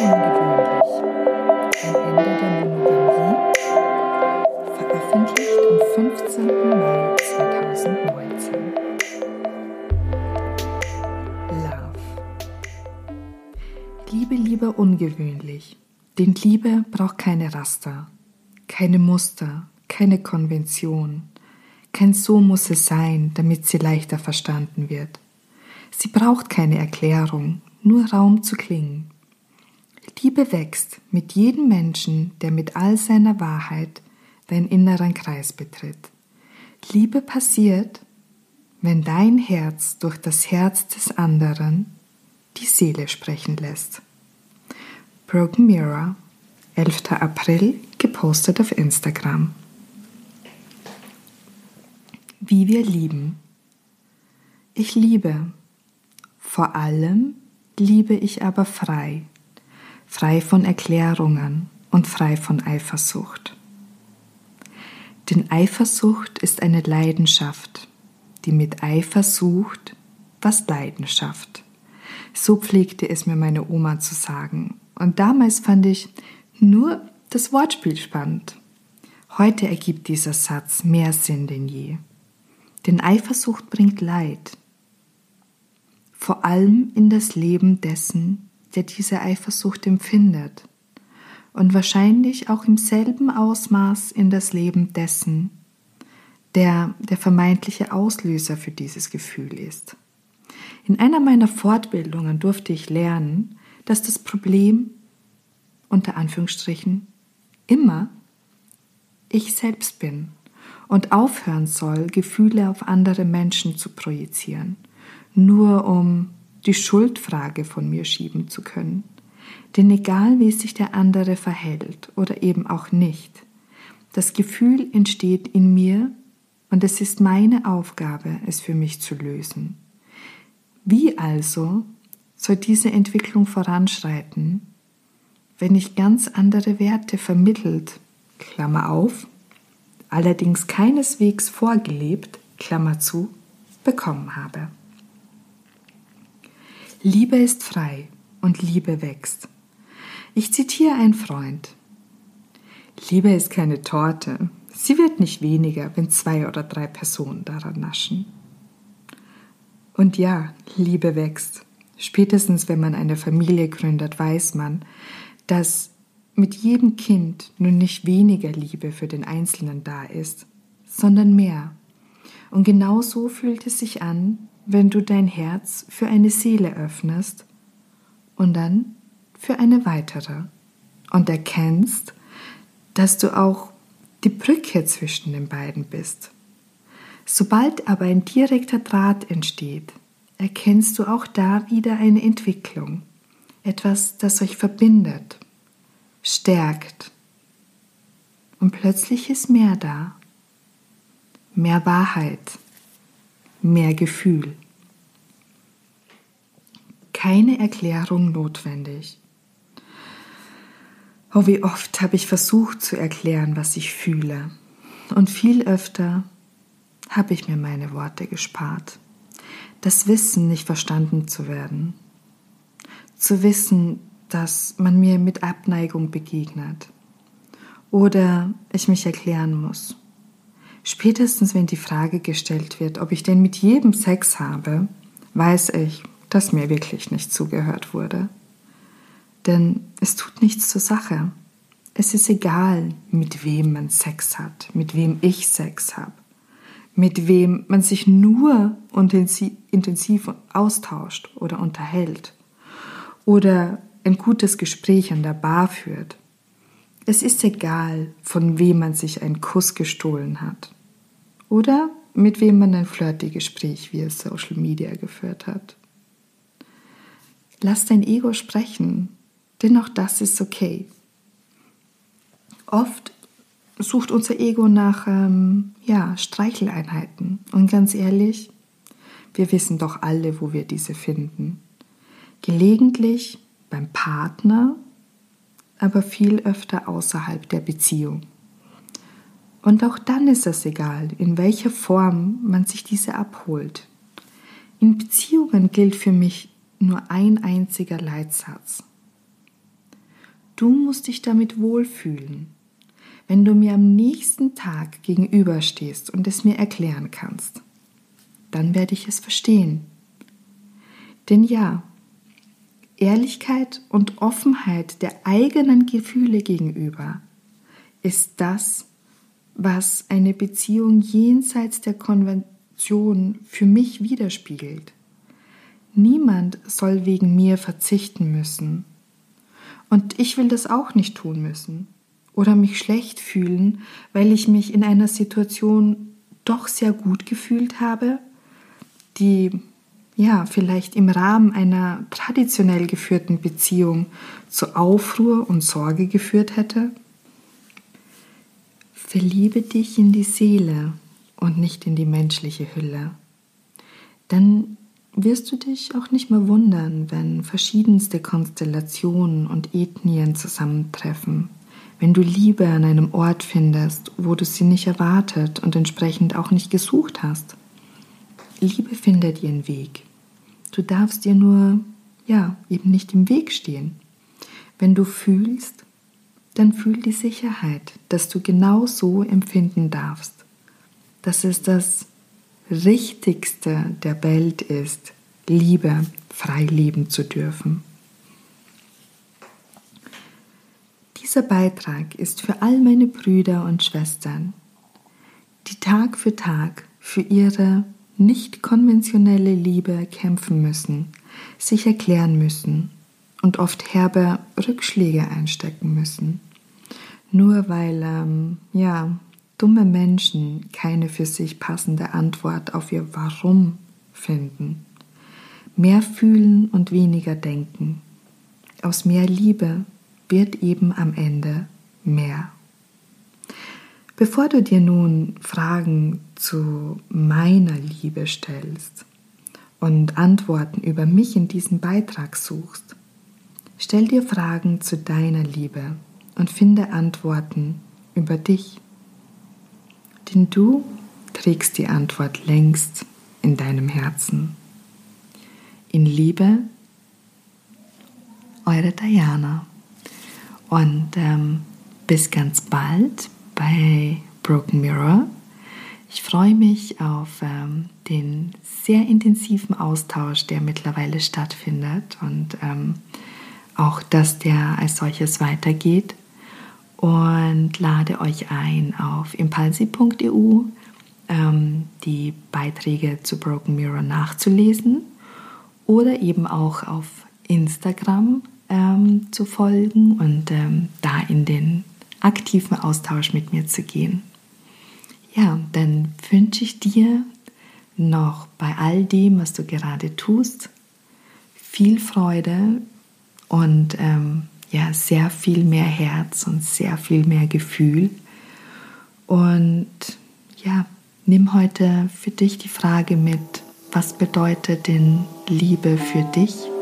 ungewöhnlich. Ein Ende der Monogamie veröffentlicht am 15. Mai 2019. Love. Liebe, lieber ungewöhnlich. Denn Liebe braucht keine Raster, keine Muster, keine Konvention. Kein So muss es sein, damit sie leichter verstanden wird. Sie braucht keine Erklärung, nur Raum zu klingen. Liebe wächst mit jedem Menschen, der mit all seiner Wahrheit deinen inneren Kreis betritt. Liebe passiert, wenn dein Herz durch das Herz des anderen die Seele sprechen lässt. Broken Mirror, 11. April, gepostet auf Instagram. Wie wir lieben. Ich liebe. Vor allem liebe ich aber frei. Frei von Erklärungen und frei von Eifersucht. Denn Eifersucht ist eine Leidenschaft, die mit Eifer sucht, was Leidenschaft. So pflegte es mir meine Oma zu sagen. Und damals fand ich nur das Wortspiel spannend. Heute ergibt dieser Satz mehr Sinn denn je. Denn Eifersucht bringt Leid. Vor allem in das Leben dessen, der diese Eifersucht empfindet. Und wahrscheinlich auch im selben Ausmaß in das Leben dessen, der der vermeintliche Auslöser für dieses Gefühl ist. In einer meiner Fortbildungen durfte ich lernen, dass das Problem unter Anführungsstrichen immer ich selbst bin und aufhören soll, Gefühle auf andere Menschen zu projizieren, nur um die Schuldfrage von mir schieben zu können. Denn egal wie sich der andere verhält oder eben auch nicht, das Gefühl entsteht in mir und es ist meine Aufgabe, es für mich zu lösen. Wie also soll diese Entwicklung voranschreiten, wenn ich ganz andere Werte vermittelt, Klammer auf, allerdings keineswegs vorgelebt, Klammer zu, bekommen habe? Liebe ist frei und Liebe wächst. Ich zitiere einen Freund. Liebe ist keine Torte. Sie wird nicht weniger, wenn zwei oder drei Personen daran naschen. Und ja, Liebe wächst. Spätestens wenn man eine Familie gründet, weiß man, dass mit jedem Kind nun nicht weniger Liebe für den Einzelnen da ist, sondern mehr. Und genau so fühlt es sich an, wenn du dein Herz für eine Seele öffnest und dann für eine weitere und erkennst, dass du auch die Brücke zwischen den beiden bist. Sobald aber ein direkter Draht entsteht, erkennst du auch da wieder eine Entwicklung, etwas, das euch verbindet, stärkt. Und plötzlich ist mehr da, mehr Wahrheit, mehr Gefühl. Keine Erklärung notwendig. Oh, wie oft habe ich versucht zu erklären, was ich fühle. Und viel öfter habe ich mir meine Worte gespart. Das Wissen, nicht verstanden zu werden. Zu wissen, dass man mir mit Abneigung begegnet. Oder ich mich erklären muss. Spätestens, wenn die Frage gestellt wird, ob ich denn mit jedem Sex habe, weiß ich, dass mir wirklich nicht zugehört wurde. Denn es tut nichts zur Sache. Es ist egal, mit wem man Sex hat, mit wem ich Sex habe mit wem man sich nur intensiv austauscht oder unterhält oder ein gutes Gespräch an der Bar führt. Es ist egal, von wem man sich einen Kuss gestohlen hat oder mit wem man ein flirty Gespräch via Social Media geführt hat. Lass dein Ego sprechen, denn auch das ist okay. Oft sucht unser Ego nach ähm, ja, Streicheleinheiten. Und ganz ehrlich, wir wissen doch alle, wo wir diese finden. Gelegentlich beim Partner, aber viel öfter außerhalb der Beziehung. Und auch dann ist es egal, in welcher Form man sich diese abholt. In Beziehungen gilt für mich nur ein einziger Leitsatz. Du musst dich damit wohlfühlen wenn du mir am nächsten Tag gegenüberstehst und es mir erklären kannst, dann werde ich es verstehen. Denn ja, Ehrlichkeit und Offenheit der eigenen Gefühle gegenüber ist das, was eine Beziehung jenseits der Konvention für mich widerspiegelt. Niemand soll wegen mir verzichten müssen. Und ich will das auch nicht tun müssen oder mich schlecht fühlen, weil ich mich in einer Situation doch sehr gut gefühlt habe, die ja vielleicht im Rahmen einer traditionell geführten Beziehung zu Aufruhr und Sorge geführt hätte. Verliebe dich in die Seele und nicht in die menschliche Hülle. Dann wirst du dich auch nicht mehr wundern, wenn verschiedenste Konstellationen und Ethnien zusammentreffen, wenn du Liebe an einem Ort findest, wo du sie nicht erwartet und entsprechend auch nicht gesucht hast. Liebe findet ihren Weg. Du darfst ihr nur, ja, eben nicht im Weg stehen. Wenn du fühlst, dann fühl die Sicherheit, dass du genau so empfinden darfst. Dass es das Richtigste der Welt ist, Liebe frei leben zu dürfen. Dieser Beitrag ist für all meine Brüder und Schwestern, die Tag für Tag für ihre nicht konventionelle Liebe kämpfen müssen, sich erklären müssen und oft herbe Rückschläge einstecken müssen. Nur weil, ähm, ja, dumme Menschen keine für sich passende Antwort auf ihr Warum finden. Mehr fühlen und weniger denken. Aus mehr Liebe wird eben am Ende mehr. Bevor du dir nun Fragen zu meiner Liebe stellst und Antworten über mich in diesem Beitrag suchst, stell dir Fragen zu deiner Liebe und finde Antworten über dich. Denn du trägst die Antwort längst in deinem Herzen. In Liebe, eure Diana. Und ähm, bis ganz bald bei Broken Mirror. Ich freue mich auf ähm, den sehr intensiven Austausch, der mittlerweile stattfindet und ähm, auch, dass der als solches weitergeht und lade euch ein auf impulsi.eu ähm, die Beiträge zu Broken Mirror nachzulesen oder eben auch auf Instagram ähm, zu folgen und ähm, da in den aktiven Austausch mit mir zu gehen. Ja, dann wünsche ich dir noch bei all dem, was du gerade tust, viel Freude und ähm, ja, sehr viel mehr Herz und sehr viel mehr Gefühl. Und ja, nimm heute für dich die Frage mit, was bedeutet denn Liebe für dich?